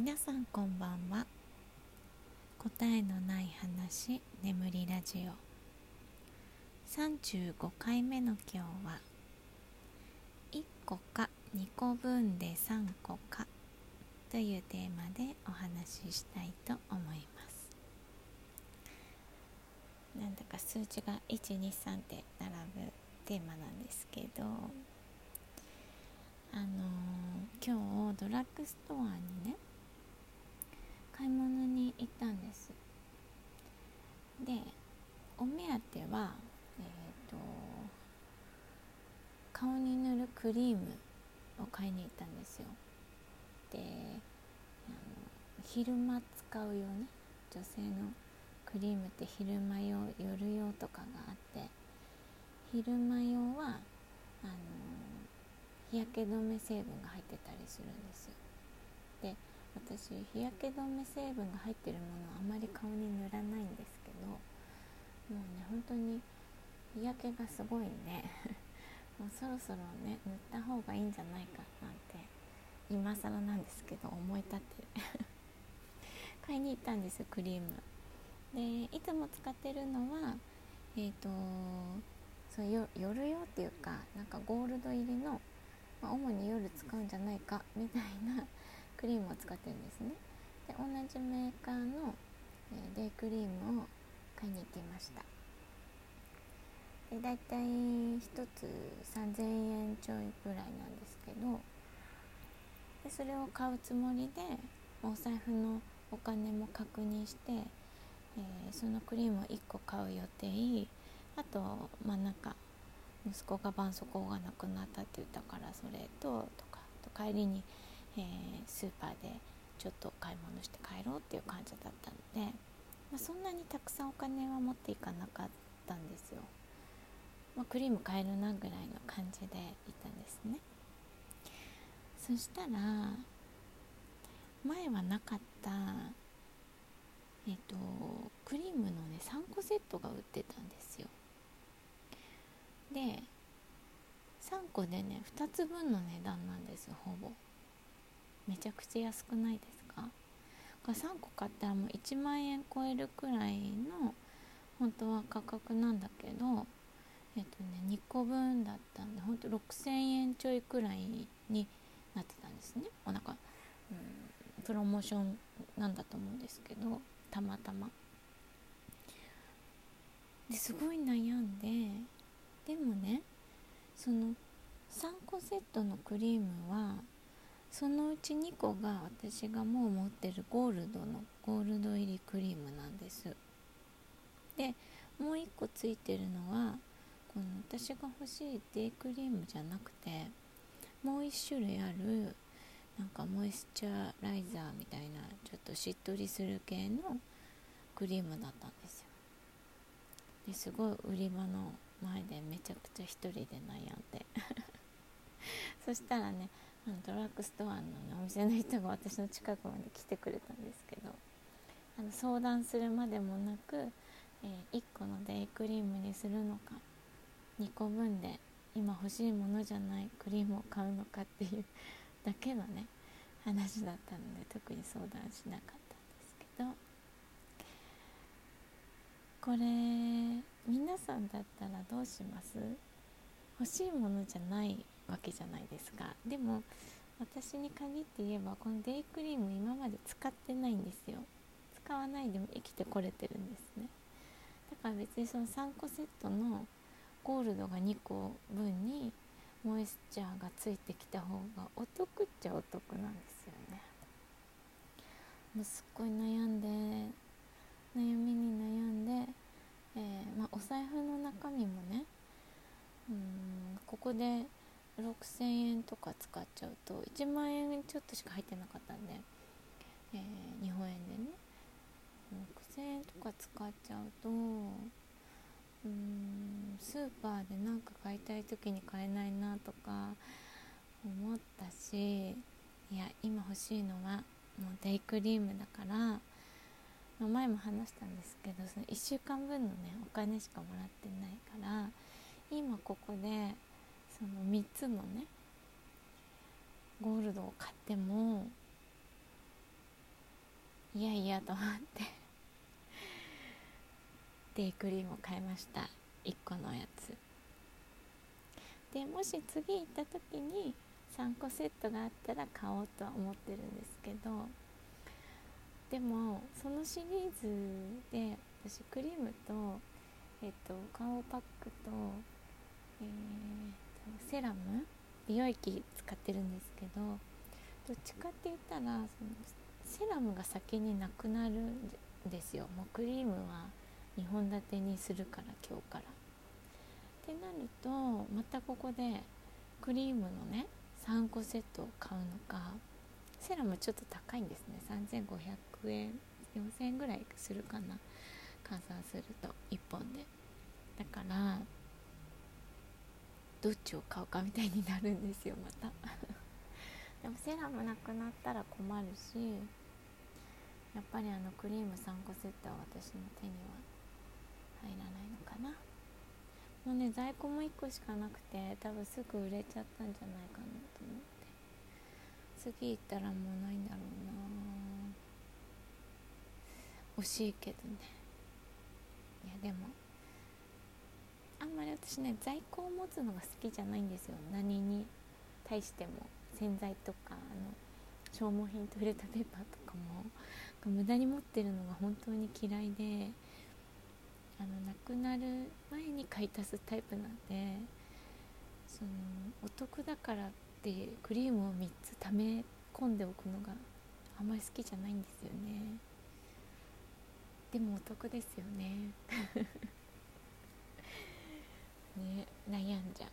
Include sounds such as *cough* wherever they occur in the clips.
皆さんこんばんは。答えのない話眠りラジオ。35回目の今日は1個か2個分で3個かというテーマでお話ししたいと思います。なんだか数字が123って並ぶテーマなんですけどあのー、今日ドラッグストアにね買い物に行ったんです。でお目当てはえっ、ー、と顔に塗るクリームを買いに行ったんですよ。であの昼間使うよね女性のクリームって昼間用夜用とかがあって昼間用はあの日焼け止め成分が入ってたりするんですよ。で私日焼け止め成分が入ってるものはあまり顔に塗らないんですけどもうね本当に日焼けがすごいね。*laughs* もうそろそろね塗った方がいいんじゃないかなんて今更なんですけど思い立って。*laughs* 買いに行ったんですクリーム。でいつも使ってるのはえっ、ー、とそう夜用っていうかなんかゴールド入りの、まあ、主に夜使うんじゃないかみたいなクリームを使ってるんですね。で同じメーカーの、え、デイクリームを買いに行きました。でだいたい1つ3000円ちょいぐらいなんですけどでそれを買うつもりでお財布のお金も確認して、えー、そのクリームを1個買う予定。あとまあなんか息子が絆創膏がなくなったって言ったからそれととかと帰りにえー、スーパーでちょっと買い物して帰ろうっていう感じだったので、まあ、そんなにたくさんお金は持っていかなかったんですよ、まあ、クリーム買えるなぐらいの感じでいたんですね。そしたら前はなかったえっ、とクリームのね3個セットが売ってたんですよ。で3個でね2つ分の値段なんですほぼ。めちゃくちゃ安くないですか？3個買ったらもう1万円超えるくらいの本当は価格なんだけどえっとね2個分だったんでほんと6000円ちょいくらいになってたんですね。お腹、うん、プロモーションなんだと思うんですけどたまたま。ですごい悩んででもねその3個セットのクリームはそのうち2個が私がもう持ってるゴールドのゴールド入りクリームなんです。でもう1個ついてるのはこの私が欲しいデイクリームじゃなくてもう1種類あるなんかモイスチャーライザーみたいなちょっとしっとりする系のクリームだったんですよ。ですごい売り場の前でめちゃくちゃ一人で悩んで。*laughs* そしたらねドラッグストアの、お店の人が私の近くまで来てくれたんですけどあの相談するまでもなく、えー、1個のデイクリームにするのか2個分で今欲しいものじゃないクリームを買うのかっていうだけのね話だったので特に相談しなかったんですけどこれ皆さんだったらどうします？欲しいものじゃないわけじゃないですかでも私に限って言えばこのデイクリーム今まで使ってないんですよ。使わないでも生きてこれてるんですね。だから別にその3個セットのゴールドが2個分にモイスチャーがついてきた方がお得っちゃお得なんですよね。もうすっごい悩んで悩みに悩んで、えー、まあ、お財布の中身もねうんここで6000円とか使っちゃうと1万円ちょっとしか入ってなかったんで、えー、日本円でね。6000円とか使っちゃうとうんスーパーで何か買いたい時に買えないなとか思ったしいや今欲しいのはもうデイクリームだから、まあ、前も話したんですけどその1週間分のねお金しかもらってないから今ここでその3つのねゴールドを買ってもいやいやと思ってデイクリームを買いました。1個のやつ。でもし次行った時に3個セットがあったら買おうとは思ってるんですけどでもそのシリーズで私クリームと,、えっと顔パックと,、えー、セラム？美容液使ってるんですけどどっちかって言ったらそのセラムが先になくなるんですよ。もうクリームは2本立てにするから今日から。ってなるとまたここでクリームのね3個セットを買うのかセラムちょっと高いんですね。3500円4000円ぐらいするかな。換算すると1本で。だからどっちを買うかみたいになるんですよまた。*laughs* でもセラムなくなったら困るしやっぱりあのクリーム3個セットは私の手には入らないのかな。もうね在庫も1個しかなくて多分すぐ売れちゃったんじゃないかなと思って。次行ったらもうないんだろうな。惜しいけどね。いやでもあんまり私ね在庫を持つのが好きじゃないんですよ。何に対しても。洗剤とかあの消耗品トイレットペーパーとかも。無駄に持ってるのが本当に嫌いであのなくなる前に買い足すタイプなんでそのお得だからってクリームを3つ溜め込んでおくのがあんまり好きじゃないんですよね。でもお得ですよね。ね悩んじゃう。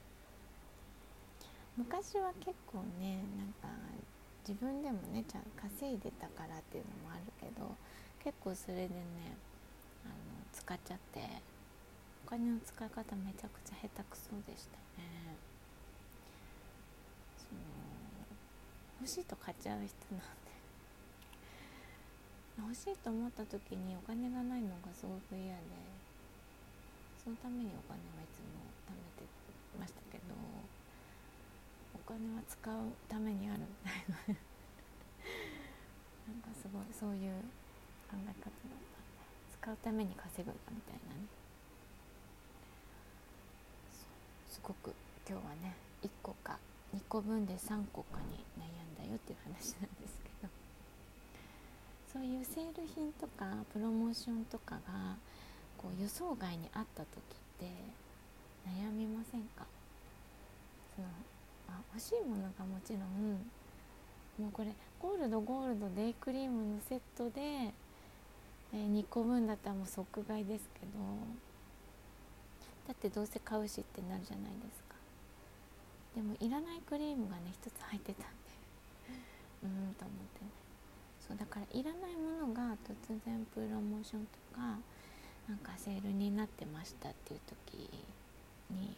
昔は結構ねなんか自分でもねちゃん稼いでたからっていうのもあるけど結構それでねあの使っちゃってお金の使い方めちゃくちゃ下手くそでしたね。その欲しいと買っちゃう人なんで。*laughs* 欲しいと思った時にお金がないのがすごく嫌でそのためにお金はいつも貯めてましたけどお金は使うためにある。みたいななんかすごいそういう考え方だった使うために稼ぐんだみたいなね。すごく今日はね1個か2個分で3個かに悩んだよっていう話なんですけど。*laughs* そういうセール品とかプロモーションとかがこう予想外にあった時って悩みませんか？その欲しいものがもちろんもうこれゴールドゴールドデイクリームのセットで、えー、2個分だったらもう即買いですけどだってどうせ買うしってなるじゃないですか。でもいらないクリームがね1つ入ってたんで。*laughs* うんと思ってね。そうだからいらないものが突然プロモーションとかなんかセールになってましたっていう時に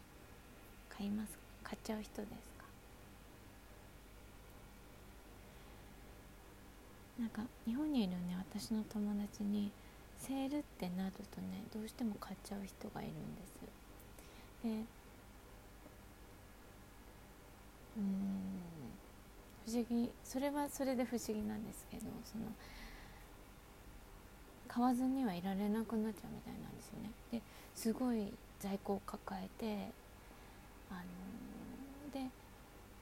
買います買っちゃう人ですかなんか日本にいるね私の友達にセールってなるとねどうしても買っちゃう人がいるんですでうん不思議それはそれで不思議なんですけどその買わずにはいられなくなっちゃうみたいなんですよね。ですごい在庫を抱えてあので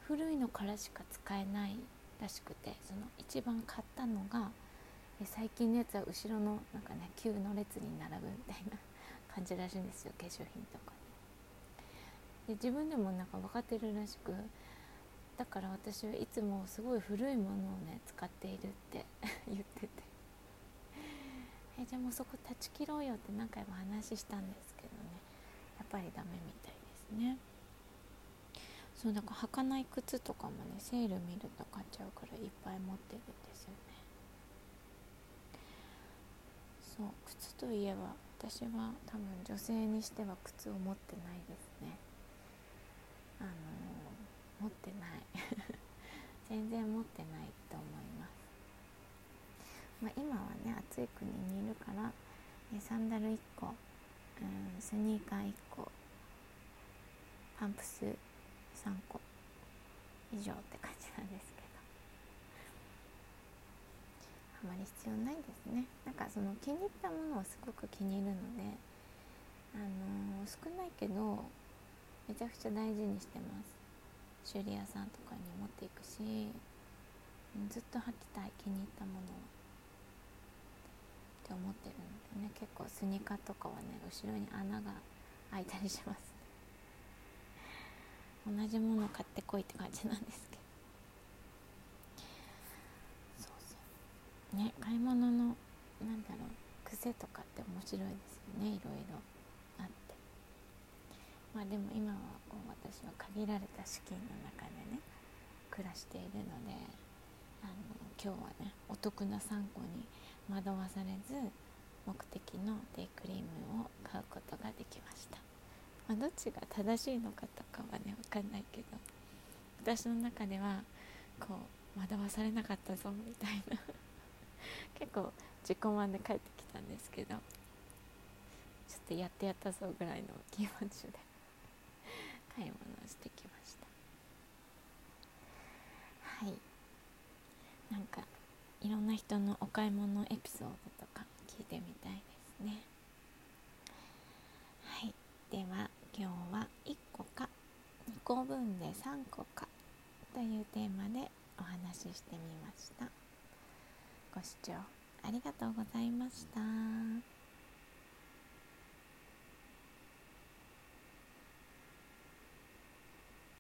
古いのからしか使えないらしくてその一番買ったのが最近のやつは後ろのなんかね旧の列に並ぶみたいな感じらしいんですよ化粧品とかで自分でもなんか分かってるらしくだから私はいつもすごい古いものをね使っているって *laughs* 言ってて。えじゃあもうそこ断ち切ろうよって何回も話したんですけどね。やっぱりダメみたいですね。そうだか履かない靴とかもねセール見ると買っちゃうからいっぱい持ってるんですよね。そう靴といえば私は多分女性にしては靴を持ってないですね。あのー、持ってない。*laughs* 全然持ってないと思います、まあ、今はね暑い国にいるからサンダル1個、うん、スニーカー1個パンプス3個。以上って感じなんですけど。あまり必要ないですね。なんかその気に入ったものをすごく気に入るのであのー、少ないけどめちゃくちゃ大事にしてます。修理屋さんとかに持っていくしずっと履きたい気に入ったものを。って思ってるのでね。結構スニーカーとかはね後ろに穴が開いたりします同じもの買ってこいって感じなんですけど。そうそう。ね買い物のなんだろう癖とかって面白いですよね。いろいろあって。まあでも今はこう私は限られた資金の中でね暮らしているのであの今日はねお得な参考に惑わされず目的のデイクリームを買うことができました、まあ、どっちが正しいのかとかはね分かんないけど私の中ではこう惑わされなかったぞみたいな。*laughs* 結構自己満で帰ってきたんですけどちょっとやってやったぞぐらいの気持ちで買い物をしてきました。はい。なんかいろんな人のお買い物エピソードとか聞いてみたいですねはいでは今日は1個か2んで3個かというテーマでお話ししてみましたご視聴ありがとうございました。